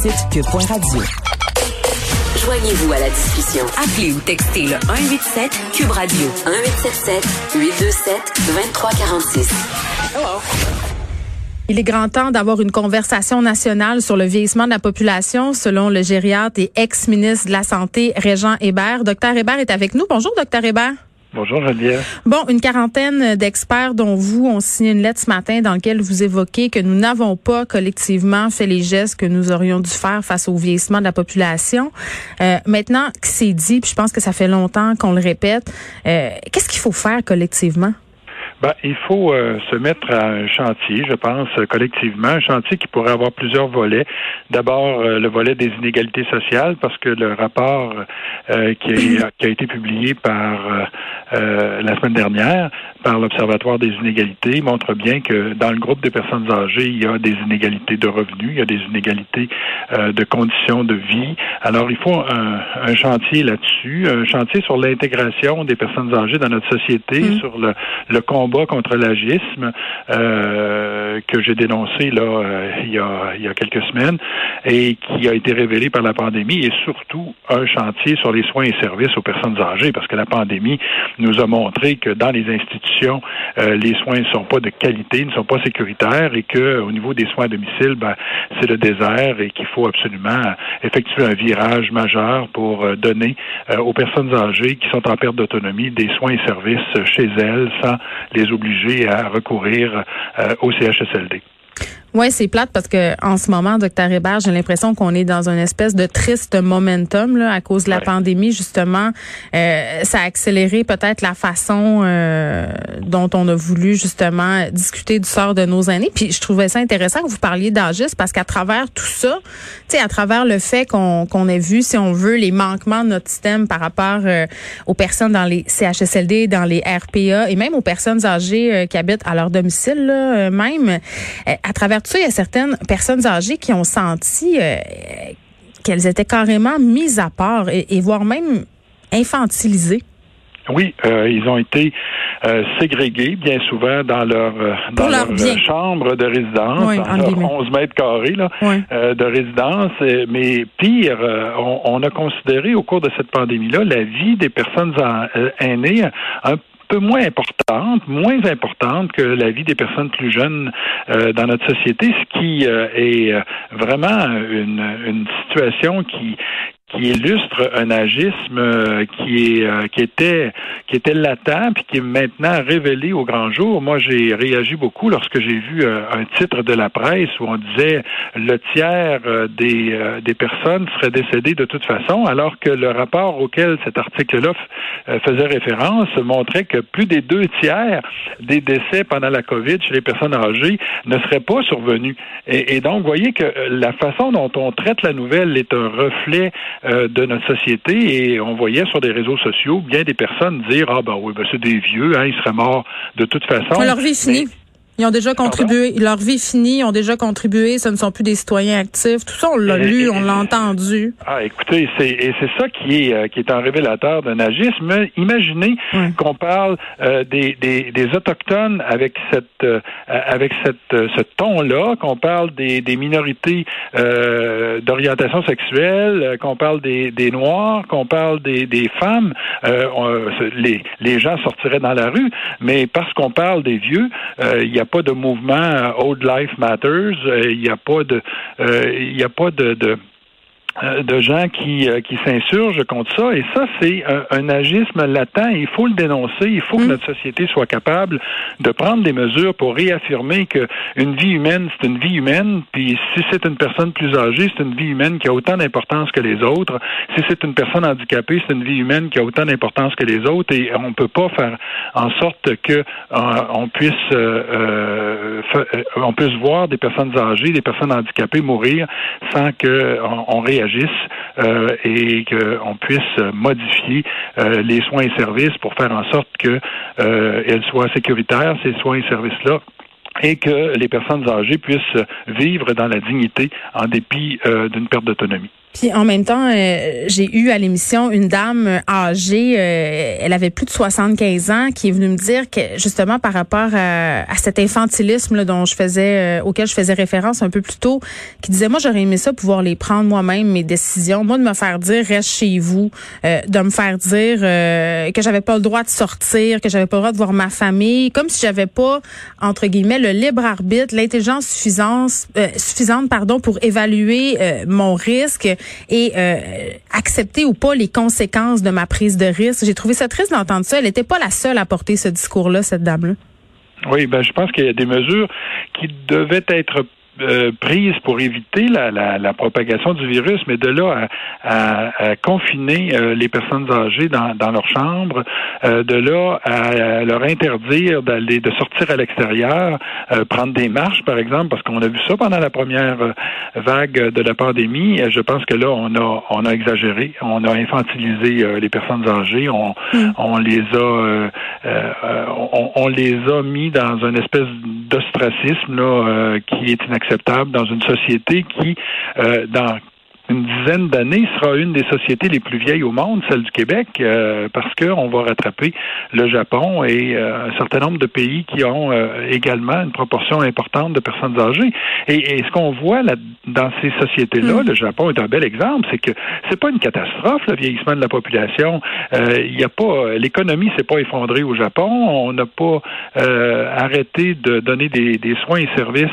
site cube.radio. Joignez-vous à la discussion. Appelez ou textez le 187 Cube Radio 1877 827 2346. Hello. Il est grand temps d'avoir une conversation nationale sur le vieillissement de la population, selon le gériatre et ex-ministre de la Santé, Régent Hébert. Docteur Hébert est avec nous. Bonjour, docteur Hébert. Bonjour Geneviève. Bon, une quarantaine d'experts dont vous ont signé une lettre ce matin dans laquelle vous évoquez que nous n'avons pas collectivement fait les gestes que nous aurions dû faire face au vieillissement de la population. Euh, maintenant que c'est dit, puis je pense que ça fait longtemps qu'on le répète, euh, qu'est-ce qu'il faut faire collectivement? Ben, il faut euh, se mettre à un chantier, je pense, collectivement, un chantier qui pourrait avoir plusieurs volets. D'abord, euh, le volet des inégalités sociales, parce que le rapport euh, qui, a, qui, a, été publié par la semaine dernière par l'Observatoire des inégalités montre bien que dans le groupe des personnes âgées, il y a des inégalités de revenus, il y a des inégalités de conditions de vie. Alors, il faut un, un chantier là-dessus, un chantier sur l'intégration des personnes âgées dans notre société, mmh. sur le, le combat contre l'agisme euh, que j'ai dénoncé là euh, il, y a, il y a quelques semaines et qui a été révélé par la pandémie et surtout un chantier sur les soins et services aux personnes âgées parce que la pandémie nous a montré que dans les institutions euh, les soins ne sont pas de qualité, ne sont pas sécuritaires et que au niveau des soins à domicile ben, c'est le désert et qu'il faut absolument effectuer un virage majeur pour donner aux personnes âgées qui sont en perte d'autonomie des soins et services chez elles sans les obliger à recourir euh, au CHSLD. Oui, c'est plate parce que en ce moment, docteur Hébert, j'ai l'impression qu'on est dans une espèce de triste momentum là, à cause de la pandémie. Justement, euh, ça a accéléré peut-être la façon euh, dont on a voulu justement discuter du sort de nos aînés. Puis je trouvais ça intéressant que vous parliez d'âgisme parce qu'à travers tout ça, tu sais, à travers le fait qu'on qu'on ait vu, si on veut, les manquements de notre système par rapport euh, aux personnes dans les CHSLD, dans les RPA et même aux personnes âgées euh, qui habitent à leur domicile, là, même à travers tout ça, il y a certaines personnes âgées qui ont senti euh, qu'elles étaient carrément mises à part et, voire même infantilisées. Oui, euh, ils ont été euh, ségrégés bien souvent dans leur dans leur, chambre de résidence, 11 mètres carrés là, de résidence. Mais pire, on, on, a considéré au cours de cette pandémie-là la vie des personnes aînées un peu moins importante, moins importante que la vie des personnes plus jeunes euh, dans notre société, ce qui euh, est euh, vraiment une, une situation qui qui illustre un agisme euh, qui est euh, qui était qui était latent puis qui est maintenant révélé au grand jour. Moi, j'ai réagi beaucoup lorsque j'ai vu euh, un titre de la presse où on disait le tiers des des personnes seraient décédées de toute façon, alors que le rapport auquel cet article-là faisait référence montrait que plus des deux tiers des décès pendant la COVID chez les personnes âgées ne seraient pas survenus. Et, et donc, voyez que la façon dont on traite la nouvelle est un reflet euh, de notre société et on voyait sur des réseaux sociaux bien des personnes dire ah ben oui ben c'est des vieux hein, ils seraient morts de toute façon. Leur vie finie. Ils ont déjà contribué. Leur vie finie, ils ont déjà contribué. Ce ne sont plus des citoyens actifs. Tout ça, on l'a lu, on l'a entendu. Ah, écoutez, c'est et c'est ça qui est euh, qui est un révélateur d'un agisme. Imaginez qu'on parle euh, des, des, des autochtones avec cette euh, avec cette ce ton-là, qu'on parle des, des minorités d'orientation sexuelle, qu'on parle des, des noirs, qu'on parle des, des femmes. les les gens sortiraient dans la rue, mais parce qu'on parle des vieux, il y a pas de mouvement euh, Old Life Matters. Euh, il n'y a pas de, euh, il n'y a pas de, de de gens qui, euh, qui s'insurgent contre ça. Et ça, c'est un, agisme latent. Il faut le dénoncer. Il faut que mm. notre société soit capable de prendre des mesures pour réaffirmer que une vie humaine, c'est une vie humaine. Puis si c'est une personne plus âgée, c'est une vie humaine qui a autant d'importance que les autres. Si c'est une personne handicapée, c'est une vie humaine qui a autant d'importance que les autres. Et on peut pas faire en sorte que euh, on puisse on puisse voir des personnes âgées, des personnes handicapées mourir sans que on euh, et qu'on puisse modifier euh, les soins et services pour faire en sorte qu'elles euh, soient sécuritaires, ces soins et services-là et que les personnes âgées puissent vivre dans la dignité en dépit d'une perte d'autonomie. Puis en même temps, euh, j'ai eu à l'émission une dame âgée, euh, elle avait plus de 75 ans, qui est venue me dire que justement par rapport à, cet infantilisme dont je faisais, euh, auquel je faisais référence un peu plus tôt, qui disait moi j'aurais aimé ça pouvoir les prendre moi-même mes décisions, moi de me faire dire reste chez vous, de me faire dire que j'avais pas le droit de sortir, que j'avais pas le droit de voir ma famille, comme si j'avais pas entre guillemets le libre arbitre, l'intelligence suffisante, suffisante pardon pour évaluer mon risque et euh, accepter ou pas les conséquences de ma prise de risque. J'ai trouvé ça triste d'entendre ça. Elle n'était pas la seule à porter ce discours-là, cette dame-là. Oui, ben je pense qu'il y a des mesures qui devaient être euh, prise pour éviter la, la, la, propagation du virus, mais de là à, à, confiner euh, les personnes âgées dans, dans leur chambre, euh, de là à, leur interdire d'aller de sortir à l'extérieur, prendre des marches par exemple, parce qu'on a vu ça pendant la première vague de la pandémie. Je pense que là on a on a exagéré, on a infantilisé les personnes âgées, on, mm. on les a on, on, les a mis dans une espèce d'ostracisme là qui est inacceptable acceptable dans une société qui, euh, dans une dizaine d'années sera une des sociétés les plus vieilles au monde, celle du Québec, euh, parce qu'on va rattraper le Japon et euh, un certain nombre de pays qui ont euh, également une proportion importante de personnes âgées. Et, ce qu'on voit là, dans ces sociétés-là, mm. le Japon est un bel exemple, c'est que c'est pas une catastrophe le vieillissement de la population. Il y a pas l'économie s'est pas effondrée au Japon. On n'a pas arrêté de donner des, des, soins et services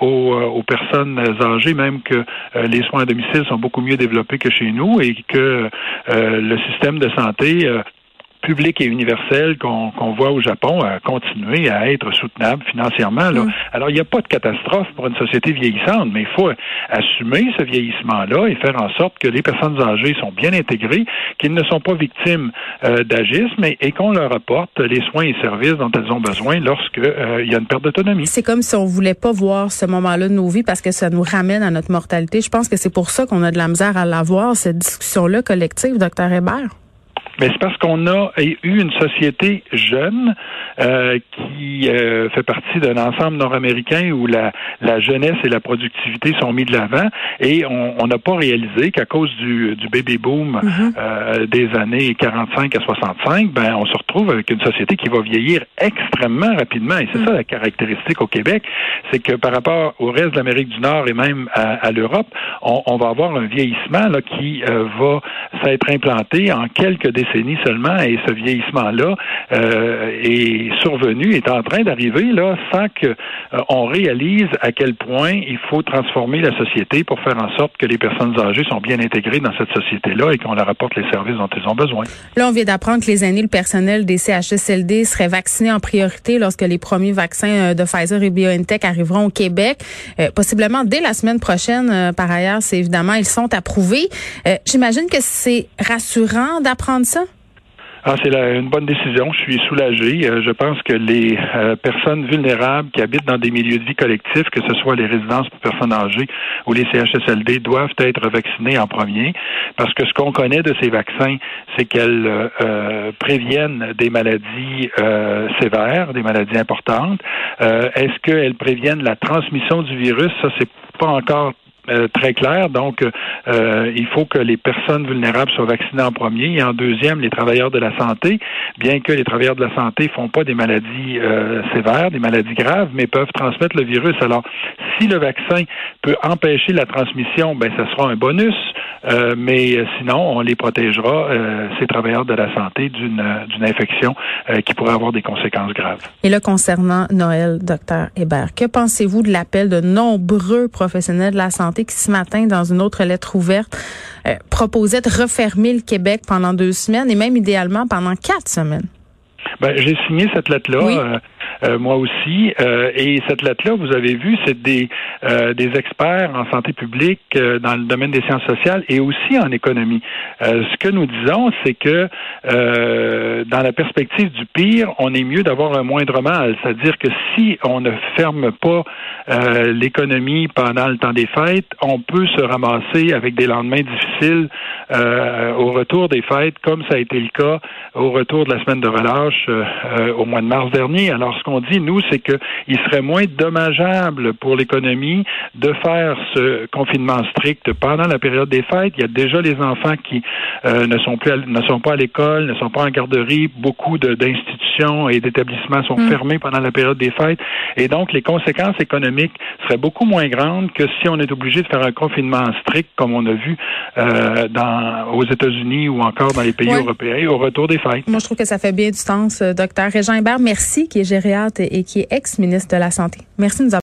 aux, aux, personnes âgées, même que les soins de domicile sont beaucoup mieux développés que chez nous et que euh, le système de santé public et universel qu'on voit au Japon a continué à être soutenable financièrement. Là. Mm. Alors, il n'y a pas de catastrophe pour une société vieillissante, mais il faut assumer ce vieillissement-là et faire en sorte que les personnes âgées sont bien intégrées, qu'ils ne sont pas victimes euh, d'agisme et, qu'on leur apporte les soins et services dont elles ont besoin lorsqu'il euh, y a une perte d'autonomie. C'est comme si on voulait pas voir ce moment-là de nos vies parce que ça nous ramène à notre mortalité. Je pense que c'est pour ça qu'on a de la misère à l'avoir, cette discussion-là collective, docteur Hébert. Mais c'est parce qu'on a eu une société jeune euh, qui euh, fait partie d'un ensemble nord-américain où la, la, jeunesse et la productivité sont mis de l'avant et on n'a pas réalisé qu'à cause du, du baby boom mm-hmm. euh, des années 45 à 65, ben on se retrouve avec une société qui va vieillir extrêmement rapidement et c'est mm. ça la caractéristique au Québec, c'est que par rapport au reste de l'Amérique du Nord et même à, l'Europe, on, on, va avoir un vieillissement là, qui va s'être implanté en quelques décennies décennies seulement et ce vieillissement-là euh, est survenu, est en train d'arriver là sans que euh, on réalise à quel point il faut transformer la société pour faire en sorte que les personnes âgées sont bien intégrées dans cette société-là et qu'on leur apporte les services dont elles ont besoin. Là, on vient d'apprendre que les aînés, le personnel des CHSLD seraient vaccinés en priorité lorsque les premiers vaccins euh, de Pfizer et BioNTech arriveront au Québec, possiblement dès la semaine prochaine. par ailleurs, c'est évidemment, ils sont approuvés. J'imagine que c'est rassurant d'apprendre. Ah, c'est une bonne décision. Je suis soulagé. Euh, je pense que les euh, personnes vulnérables qui habitent dans des milieux de vie collectifs, que ce soit les résidences pour personnes âgées ou les CHSLD, doivent être vaccinées en premier, parce que ce qu'on connaît de ces vaccins, c'est qu'elles euh, préviennent des maladies sévères, des maladies importantes. Est-ce qu'elles préviennent la transmission du virus? Ça, c'est pas encore euh, très clair. Donc, euh, il faut que les personnes vulnérables soient vaccinées en premier et en deuxième, les travailleurs de la santé, bien que les travailleurs de la santé font pas des maladies euh, sévères, des maladies graves, mais peuvent transmettre le virus. Alors, si le vaccin peut empêcher la transmission, ben, ça sera un bonus. Euh, mais sinon, on les protégera, euh, ces travailleurs de la santé, d'une d'une infection qui pourrait avoir des conséquences graves. Et là, concernant Noël, docteur Hébert, que pensez-vous de l'appel de nombreux professionnels de la santé qui ce matin, dans une autre lettre ouverte, euh, proposait de refermer le Québec pendant deux semaines et même idéalement pendant quatre semaines. Ben, j'ai signé cette lettre-là. Euh, euh, moi aussi. Euh, et cette lettre-là, vous avez vu, c'est des, euh, des experts en santé publique dans le domaine des sciences sociales et aussi en économie. ce que nous disons, c'est que dans la perspective du pire, on est mieux d'avoir un moindre mal. C'est-à-dire que si on ne ferme pas l'économie pendant le temps des fêtes, on peut se ramasser avec des lendemains difficiles au retour des fêtes, comme ça a été le cas au retour de la semaine de relâche au mois de mars dernier. Alors, ce qu'on dit, nous, c'est qu'il serait moins dommageable pour l'économie de faire ce confinement strict pendant la période des fêtes. Il y a déjà les enfants qui ne sont plus ne sont pas à l'école, ne sont pas en garderie. Beaucoup d'institutions et d'établissements sont mm. fermés pendant la période des fêtes. Et donc, les conséquences économiques seraient beaucoup moins grandes que si on est obligé de faire un confinement strict, comme on a vu euh, dans, aux États-Unis ou encore dans les pays européens au retour des fêtes. Moi, je trouve que ça fait bien du sens, euh, docteur Régent Hébert. Merci, qui est gériatre et qui est ex-ministre de la Santé. Merci de nous avoir